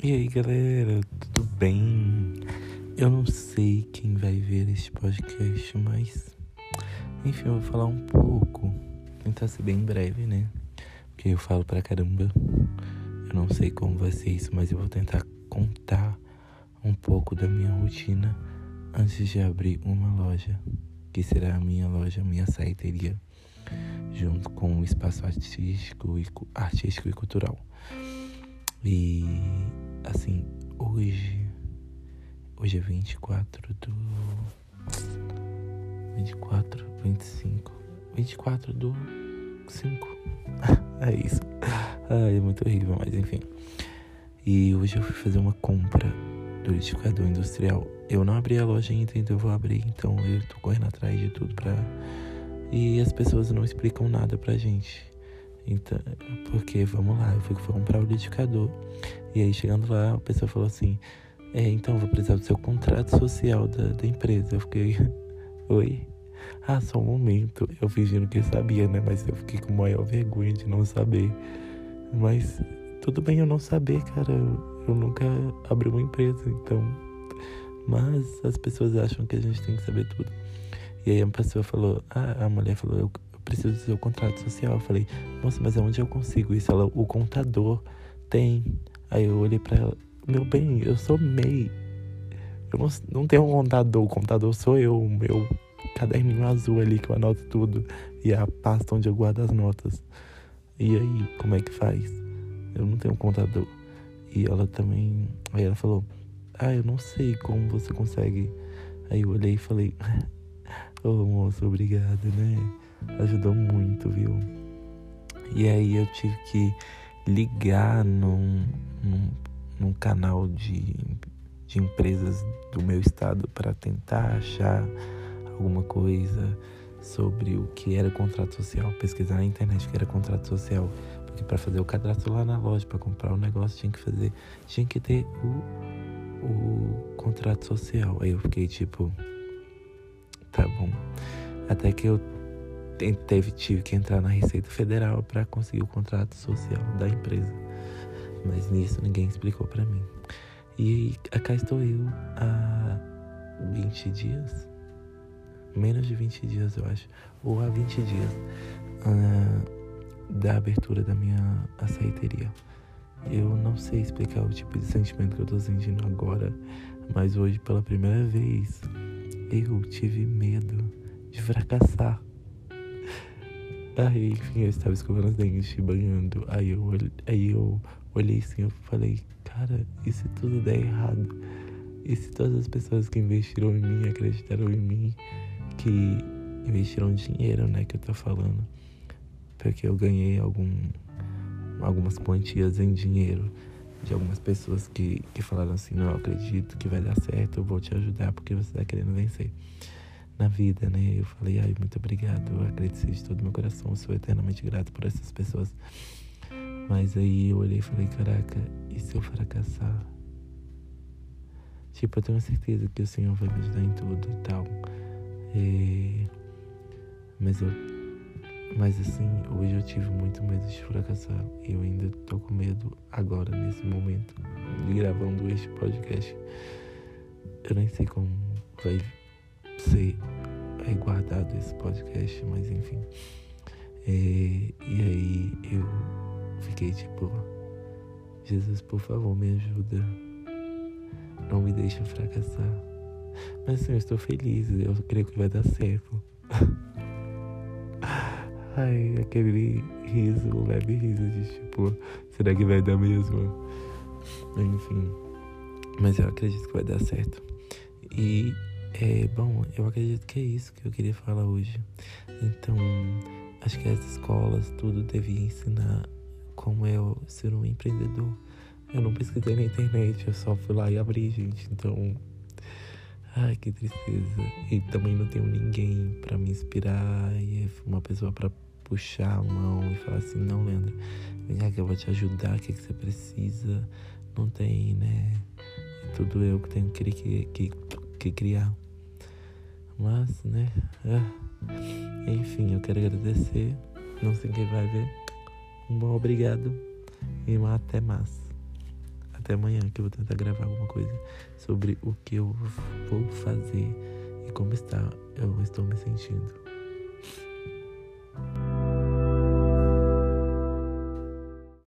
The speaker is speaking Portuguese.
E aí galera, tudo bem? Eu não sei quem vai ver este podcast, mas enfim, eu vou falar um pouco. Tentar ser bem breve, né? Porque eu falo pra caramba. Eu não sei como vai ser isso, mas eu vou tentar contar um pouco da minha rotina antes de abrir uma loja, que será a minha loja, a minha saiteria, junto com o espaço artístico e, artístico e cultural. E assim, hoje. Hoje é 24 do. 24, 25. 24 do 5. é isso. Ai, é muito horrível, mas enfim. E hoje eu fui fazer uma compra do liquidificador industrial. Eu não abri a loja ainda, então eu vou abrir. Então eu tô correndo atrás de tudo pra. E as pessoas não explicam nada pra gente. Então, porque, vamos lá, eu fui comprar o liquidificador. E aí, chegando lá, a pessoa falou assim: É, então eu vou precisar do seu contrato social da, da empresa. Eu fiquei: Oi? Ah, só um momento. Eu fingindo que sabia, né? Mas eu fiquei com maior vergonha de não saber. Mas tudo bem eu não saber, cara. Eu, eu nunca abri uma empresa, então. Mas as pessoas acham que a gente tem que saber tudo. E aí a pessoa falou: Ah, a mulher falou: Eu preciso do seu contrato social. Eu falei, nossa, mas aonde eu consigo isso? Ela, o contador tem. Aí eu olhei pra ela, meu bem, eu sou MEI. Eu não, não tenho um contador, o contador sou eu, o meu caderninho azul ali que eu anoto tudo. E a pasta onde eu guardo as notas. E aí, como é que faz? Eu não tenho um contador. E ela também. Aí ela falou, ah, eu não sei como você consegue. Aí eu olhei e falei, ô oh, moço, obrigado, né? Ajudou muito, viu? E aí eu tive que ligar num, num, num canal de, de empresas do meu estado para tentar achar alguma coisa sobre o que era contrato social, pesquisar na internet o que era contrato social, porque para fazer o cadastro lá na loja, para comprar o negócio, tinha que fazer, tinha que ter o, o contrato social. Aí eu fiquei tipo, tá bom. Até que eu teve, tive que entrar na Receita Federal para conseguir o contrato social da empresa. Mas nisso ninguém explicou para mim. E cá estou eu há 20 dias, menos de 20 dias eu acho, ou há 20 dias uh, da abertura da minha aceiteria. Eu não sei explicar o tipo de sentimento que eu tô sentindo agora, mas hoje pela primeira vez eu tive medo de fracassar. Aí, enfim, eu estava escovando os dentes, banhando. Aí eu, aí eu olhei assim, eu falei, cara, e se tudo der errado? E se todas as pessoas que investiram em mim, acreditaram em mim, que investiram dinheiro, né, que eu tô falando, porque eu ganhei algum, algumas quantias em dinheiro de algumas pessoas que, que falaram assim, não, eu acredito que vai dar certo, eu vou te ajudar porque você tá querendo vencer na vida, né? Eu falei, ai, muito obrigado, eu agradeci de todo meu coração, sou eternamente grato por essas pessoas. Mas aí eu olhei e falei, caraca, e se eu fracassar? Tipo, eu tenho certeza que o Senhor vai me ajudar em tudo e tal. E... Mas eu. Mas assim, hoje eu tive muito medo de fracassar. E eu ainda tô com medo agora, nesse momento, de gravando este podcast. Eu nem sei como vai ser é guardado esse podcast, mas enfim. É, e aí eu fiquei tipo, Jesus, por favor, me ajuda. Não me deixa fracassar. Mas assim, eu estou feliz, eu creio que vai dar certo. Ai, aquele riso, leve riso de tipo, será que vai dar mesmo? Enfim. Mas eu acredito que vai dar certo. E é, bom, eu acredito que é isso que eu queria falar hoje. Então, acho que as escolas tudo devia ensinar como é ser um empreendedor. Eu não pesquisei na internet, eu só fui lá e abri, gente. Então, ai, que tristeza. E também não tenho ninguém para me inspirar e uma pessoa para puxar a mão e falar assim: não, Leandro, vem cá que eu vou te ajudar, o que, que você precisa. Não tem, né? É tudo eu que tenho que, que, que, que criar. Mas, né? É. Enfim, eu quero agradecer. Não sei quem vai ver. Um bom obrigado e um até mais. até amanhã que eu vou tentar gravar alguma coisa sobre o que eu vou fazer e como está eu estou me sentindo.